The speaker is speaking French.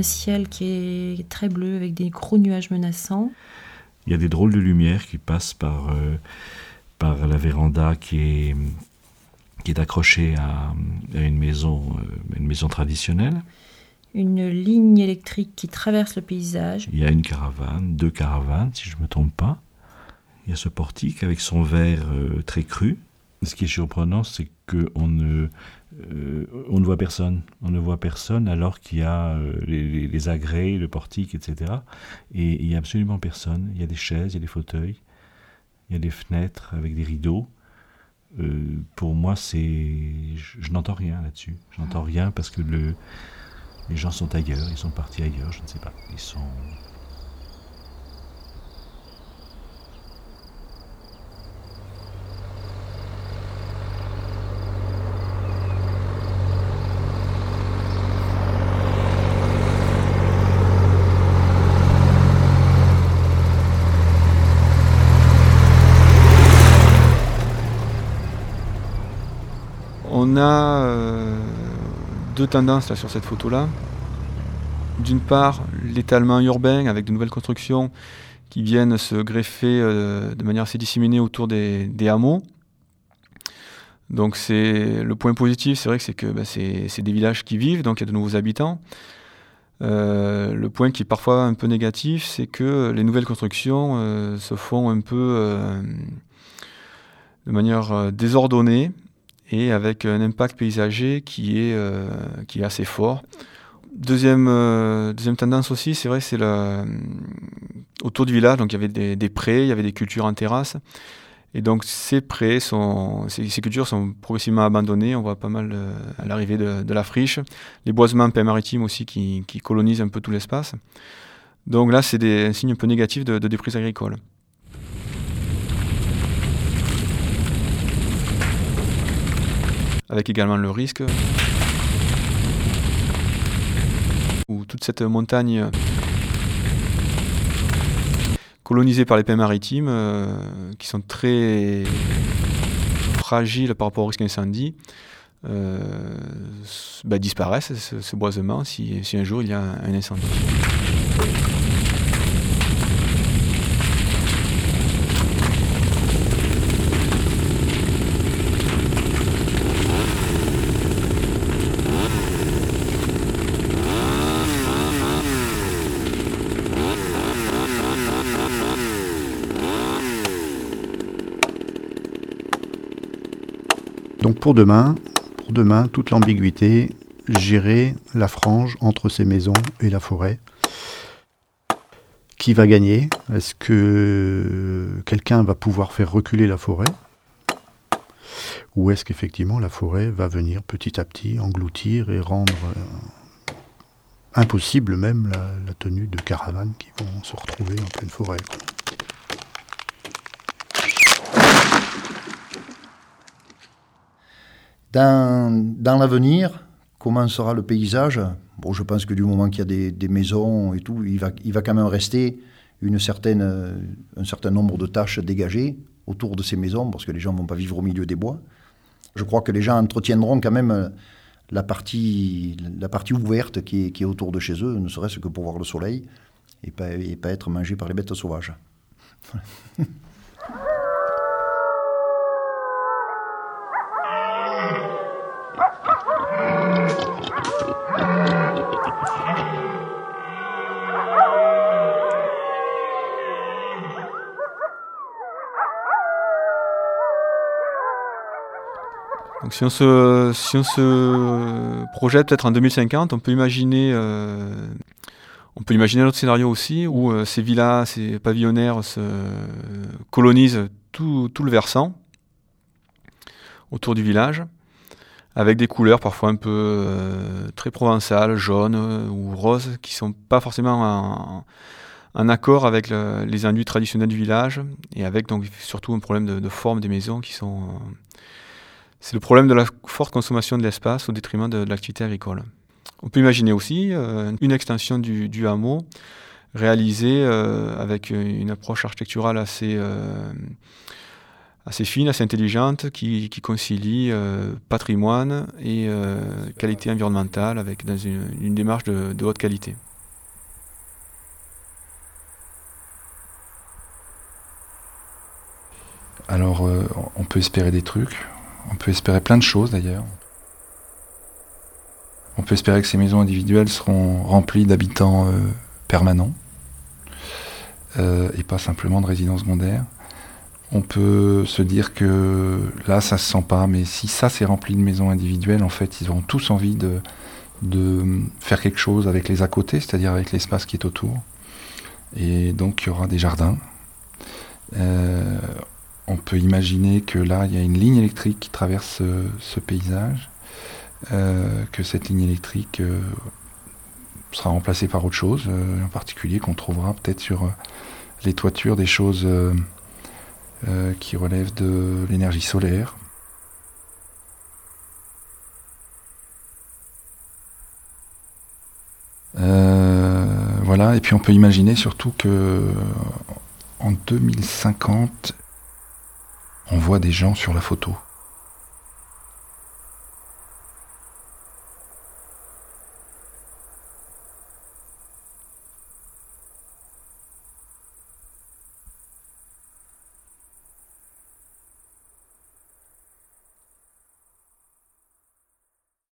un ciel qui est très bleu avec des gros nuages menaçants. Il y a des drôles de lumière qui passent par, euh, par la véranda qui est, qui est accrochée à, une, maison, euh, une maison traditionnelle. Une ligne électrique qui traverse le paysage. Il y a une caravane, deux caravanes si je ne me trompe pas. Il y a ce portique avec son verre euh, très cru. Ce qui est surprenant, c'est qu'on ne, euh, on ne voit personne. On ne voit personne alors qu'il y a euh, les, les, agrès, le portique, etc. Et il n'y a absolument personne. Il y a des chaises, il y a des fauteuils, il y a des fenêtres avec des rideaux. Euh, pour moi, c'est, je, n'entends rien là-dessus. Je n'entends rien parce que le, les gens sont ailleurs, ils sont partis ailleurs, je ne sais pas. Ils sont On a euh, deux tendances sur cette photo-là. D'une part, l'étalement urbain avec de nouvelles constructions qui viennent se greffer euh, de manière assez disséminée autour des, hameaux. Donc c'est le point positif, c'est vrai que c'est que bah, c'est des villages qui vivent, donc il y a de nouveaux habitants. Euh, le point qui est parfois un peu négatif, c'est que les nouvelles constructions se font un peu de manière désordonnée et avec un impact paysager qui est, euh, qui est assez fort. Deuxième, euh, deuxième tendance aussi, c'est vrai, c'est le, autour du village, donc il y avait des, des, prés, il y avait des cultures en terrasse. Et donc ces prés, sont, ces, cultures sont progressivement abandonnées. On voit pas mal euh, à l'arrivée de, de, la friche. Les boisements maritimes aussi qui, qui, colonisent un peu tout l'espace. Donc là, c'est un signe un peu négatif de, de déprise agricole. Avec également le risque où toute cette montagne colonisée par les pays maritimes, euh, qui sont très fragiles par rapport au risque d'incendie, euh, bah, disparaissent, ce, boisement, si, un jour il y a un incendie. Donc pour demain, pour demain, toute l'ambiguïté, gérer la frange entre ces maisons et la forêt. Qui va gagner? Est-ce que quelqu'un va pouvoir faire reculer la forêt? Ou est-ce qu'effectivement la forêt va venir petit à petit engloutir et rendre euh, impossible même la, tenue de caravanes qui vont se retrouver en pleine forêt Dans, l'avenir, comment sera le paysage? Bon, je pense que du moment qu'il y a des, maisons et tout, il va, il va quand même rester une certaine, un certain nombre de tâches dégagées autour de ces maisons, parce que les gens ne vont pas vivre au milieu des bois. Je crois que les gens entretiendront quand même la partie, la partie ouverte qui est, qui est autour de chez eux, ne serait-ce que pour voir le soleil et pas, et pas être mangé par les bêtes sauvages. Si on se, projette peut-être en 2050, on peut imaginer, euh, on peut imaginer un autre scénario aussi où euh, ces villas, ces pavillonnaires se colonisent tout, le versant autour du village, avec des couleurs parfois un peu euh, très provençales, jaunes ou roses, qui sont pas forcément en, accord avec le, les induits traditionnels du village, et avec donc surtout un problème de forme des maisons qui sont c'est le problème de la forte consommation de l'espace au détriment de, l'activité agricole. On peut imaginer aussi euh, une extension du, hameau réalisée euh, avec une approche architecturale assez, euh, fine, assez intelligente, qui, concilie patrimoine et qualité environnementale avec dans une, démarche de haute qualité. Alors, on peut espérer des trucs, on peut espérer plein de choses d'ailleurs. On peut espérer que ces maisons individuelles seront remplies d'habitants euh, permanents euh, et pas simplement de résidents secondaires. On peut se dire que là, ça se sent pas, mais si ça c'est rempli de maisons individuelles, en fait, ils auront tous envie de, faire quelque chose avec les à côté, c'est-à-dire avec l'espace qui est autour. Et donc, il y aura des jardins. Euh, on peut imaginer que là, il y a une ligne électrique qui traverse ce paysage euh, que cette ligne électrique euh, sera remplacée par autre chose, euh, en particulier qu'on trouvera peut-être sur les toitures des choses qui relèvent de l'énergie solaire. voilà, et puis on peut imaginer surtout que en 2050, on voit des gens sur la photo.